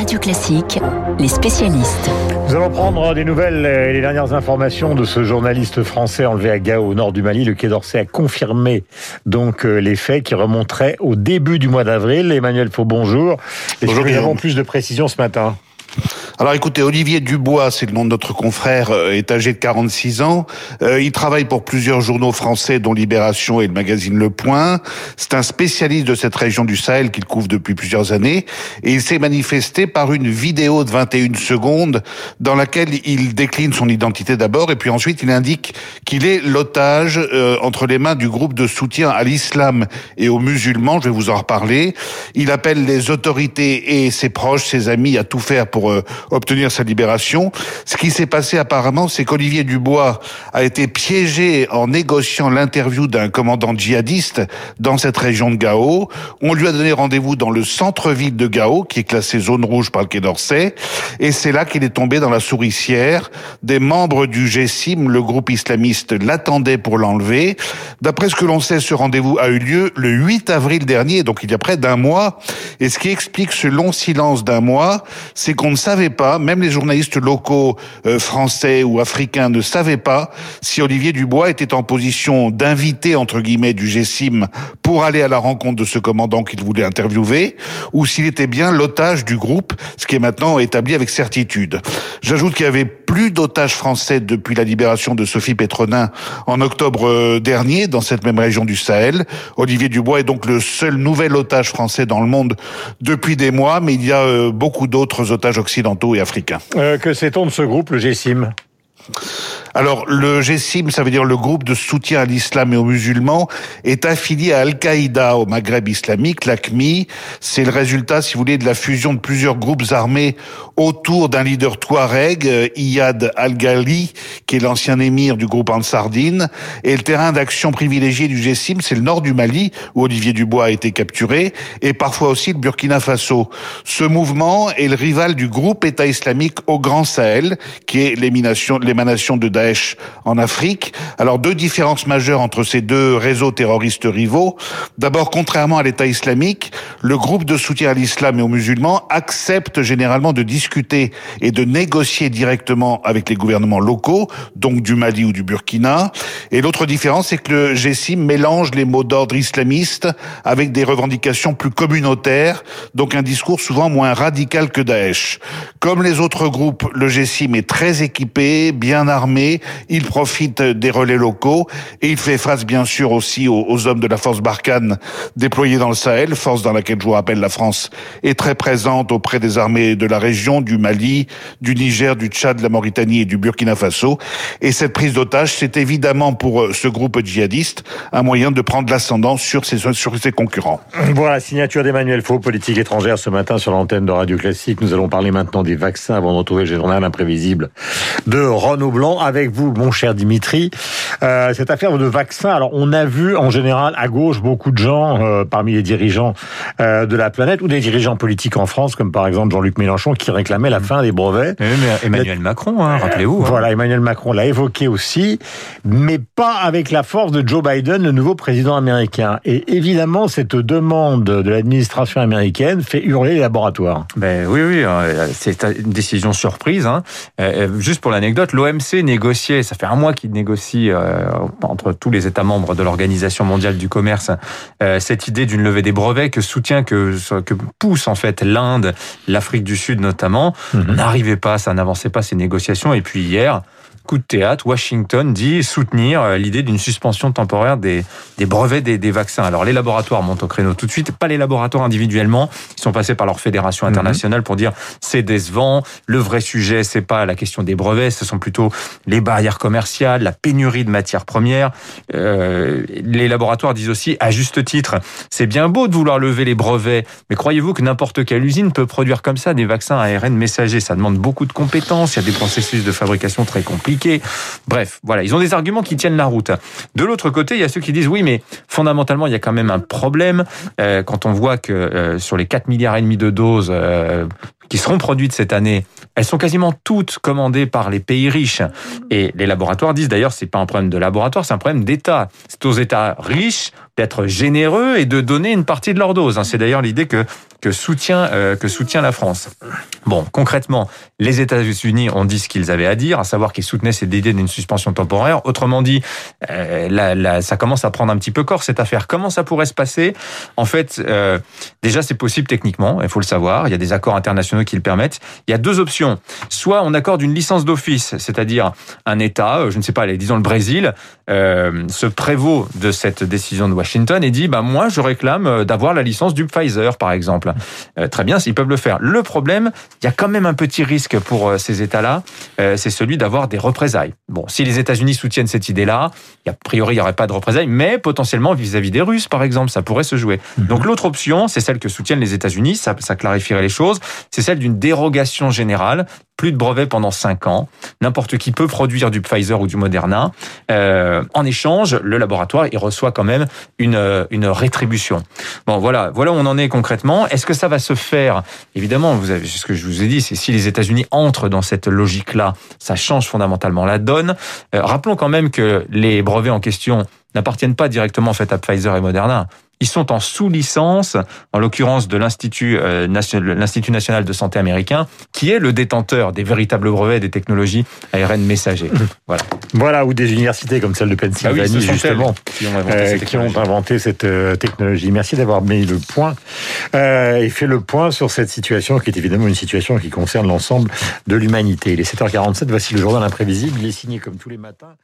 Radio Classique, les spécialistes. Nous allons prendre des nouvelles et les dernières informations de ce journaliste français enlevé à Gao, au nord du Mali. Le Quai d'Orsay a confirmé donc euh, les faits qui remonteraient au début du mois d'avril. Emmanuel Faux, bonjour. Est-ce que nous avons plus de précisions ce matin? Alors écoutez, Olivier Dubois, c'est le nom de notre confrère, euh, est âgé de 46 ans. Euh, il travaille pour plusieurs journaux français, dont Libération et le magazine Le Point. C'est un spécialiste de cette région du Sahel qu'il couvre depuis plusieurs années. Et il s'est manifesté par une vidéo de 21 secondes dans laquelle il décline son identité d'abord et puis ensuite il indique qu'il est l'otage euh, entre les mains du groupe de soutien à l'islam et aux musulmans. Je vais vous en reparler. Il appelle les autorités et ses proches, ses amis à tout faire pour obtenir sa libération. Ce qui s'est passé apparemment, c'est qu'Olivier Dubois a été piégé en négociant l'interview d'un commandant djihadiste dans cette région de Gao. On lui a donné rendez-vous dans le centre-ville de Gao, qui est classé zone rouge par le Quai d'Orsay, et c'est là qu'il est tombé dans la souricière. Des membres du GSIM, le groupe islamiste, l'attendaient pour l'enlever. D'après ce que l'on sait, ce rendez-vous a eu lieu le 8 avril dernier, donc il y a près d'un mois. Et ce qui explique ce long silence d'un mois, c'est qu'on ne savait pas, même les journalistes locaux euh, français ou africains ne savaient pas si Olivier Dubois était en position d'inviter entre guillemets du GSIM pour aller à la rencontre de ce commandant qu'il voulait interviewer ou s'il était bien l'otage du groupe, ce qui est maintenant établi avec certitude. J'ajoute qu'il y avait plus d'otages français depuis la libération de Sophie Pétronin en octobre euh, dernier dans cette même région du Sahel. Olivier Dubois est donc le seul nouvel otage français dans le monde depuis des mois, mais il y a euh, beaucoup d'autres otages occidentaux et africains. Euh, que sait-on de ce groupe, le GSIM alors, le GSIM, ça veut dire le groupe de soutien à l'islam et aux musulmans, est affilié à Al-Qaïda au Maghreb islamique, l'ACMI. C'est le résultat, si vous voulez, de la fusion de plusieurs groupes armés autour d'un leader touareg, euh, Iyad Al-Ghali, qui est l'ancien émir du groupe Ansardine. Et le terrain d'action privilégié du GSIM, c'est le nord du Mali, où Olivier Dubois a été capturé, et parfois aussi le Burkina Faso. Ce mouvement est le rival du groupe État islamique au Grand Sahel, qui est l'émanation de En Afrique. Alors deux différences majeures entre ces deux réseaux terroristes rivaux. D'abord, contrairement à l'État islamique, le groupe de soutien à l'islam et aux musulmans accepte généralement de discuter et de négocier directement avec les gouvernements locaux, donc du Mali ou du Burkina. Et l'autre différence, c'est que le GSIM mélange les mots d'ordre islamistes avec des revendications plus communautaires, donc un discours souvent moins radical que Daesh. Comme les autres groupes, le GSIM est très équipé, bien armé, il profite des relais locaux et il fait face bien sûr aussi aux, hommes de la force Barkhane déployés dans le Sahel, force dans laquelle je vous rappelle la France est très présente auprès des armées de la région, du Mali, du Niger, du Tchad, de la Mauritanie et du Burkina Faso. Et cette prise d'otage, c'est évidemment pour euh, ce groupe djihadiste un moyen de prendre l'ascendant sur ses, sur ses concurrents. Voilà, signature d'Emmanuel Faux, politique étrangère ce matin sur l'antenne de Radio Classique. Nous allons parler maintenant des vaccins avant de retrouver le journal imprévisible de Renaud Blanc avec vous, mon cher Dimitri. Euh, cette affaire de vaccin, alors on a vu en général à gauche beaucoup de gens euh, parmi les dirigeants euh, de la planète ou des dirigeants politiques en France, comme par exemple Jean-Luc Mélenchon qui réclamait la fin des brevets. mais Emmanuel Macron, hein, rappelez-vous. Hein. Voilà, Emmanuel Macron l'a évoqué aussi, mais pas avec la force de Joe Biden, le nouveau président américain. Et évidemment, cette demande de l'administration américaine fait hurler les laboratoires. Ben oui, oui, c'est une décision surprise. Hein. Juste pour l'anecdote, l'OMC négociait, ça fait un mois qu'il négocie entre tous les États membres de l'Organisation mondiale du commerce euh, cette idée d'une levée des brevets que soutient, que, que pousse en fait l'Inde, l'Afrique du Sud notamment. Mhm. N'arrivait pas, ça n'avançait pas ces négociations. Et puis hier, coup de théâtre, Washington dit soutenir euh, l'idée d'une suspension temporaire des, des brevets des, des, vaccins. Alors les laboratoires montent au créneau tout de suite, pas les laboratoires individuellement, ils sont passés par leur fédération mhm. internationale pour dire c'est décevant, le vrai sujet c'est pas la question des brevets, ce sont plutôt les barrières commerciales, la pénurie de matières premières. Euh, les laboratoires disent aussi à juste titre, c'est bien beau de vouloir lever les brevets, mais croyez-vous que n'importe quelle usine peut produire comme ça des vaccins ARN messagers? Ça demande beaucoup de compétences, il y a des processus de fabrication très compliqués Bref, voilà, ils ont des arguments qui tiennent la route. De l'autre côté, il y a ceux qui disent oui, mais fondamentalement, il y a quand même un problème euh, quand on voit que euh, sur les 4 milliards et demi de doses euh, qui seront produites cette année, elles sont quasiment toutes commandées par les pays riches. Et les laboratoires disent d'ailleurs, c'est pas un problème de laboratoire, c'est un problème d'État. C'est aux États riches d'être généreux et de donner une partie de leur dose. Hein. C'est d'ailleurs l'idée que soutient euh, que soutient la France. Bon, concrètement, les États-Unis ont dit ce qu'ils avaient à dire, à savoir qu'ils soutenaient cette idée d'une suspension temporaire. Autrement dit, euh, ça commence à prendre un petit peu corps cette affaire. Comment ça pourrait se passer? En fait, euh, déjà c'est possible techniquement, il faut le savoir. Il y a des accords internationaux qui le permettent. Il y a deux options. Soit on accorde une licence d'office, c'est-à-dire un État, je ne sais pas, disons le Brésil, se prévaut de cette décision de Washington et dit bah moi je réclame euh, d'avoir la licence du Pfizer par exemple. Euh, très bien, ils peuvent le faire. Le problème, il y a quand même un petit risque pour ces États-là, c'est celui d'avoir des représailles. Bon, si les États-Unis soutiennent cette idée-là, a priori il n'y aurait pas de représailles, mais potentiellement vis-à-vis des Russes par exemple, ça pourrait se jouer. Mhm. Donc l'autre option, c'est celle que soutiennent les États-Unis, ça, ça clarifierait les choses, c'est celle d'une dérogation générale plus de brevets pendant 5 ans. N'importe qui peut produire du Pfizer ou du Moderna. Euh, en échange, le laboratoire il reçoit quand même une, euh, une rétribution. Bon, voilà, voilà où on en est concrètement. Est-ce que ça va se faire? Évidemment, vous avez ce que je vous ai dit, c'est si les États-Unis entrent dans cette logique-là, ça change fondamentalement la donne. Euh, rappelons quand même que les brevets en question n'appartiennent pas directement en fait à Pfizer et Moderna. Ils sont en sous-licence, en l'occurrence de l'Institut euh, national de santé américain, qui est le détenteur des véritables brevets des technologies ARN messagers. Voilà. Voilà, ou des universités comme celle de Pennsylvanie, ah justement, qui ont inventé, cette, euh, technologie. Merci d'avoir mis le point euh, et fait le point sur cette situation qui est évidemment une situation qui concerne l'ensemble de l'humanité. Il est 7h47, voici le journal imprévisible. Il est signé comme tous les matins.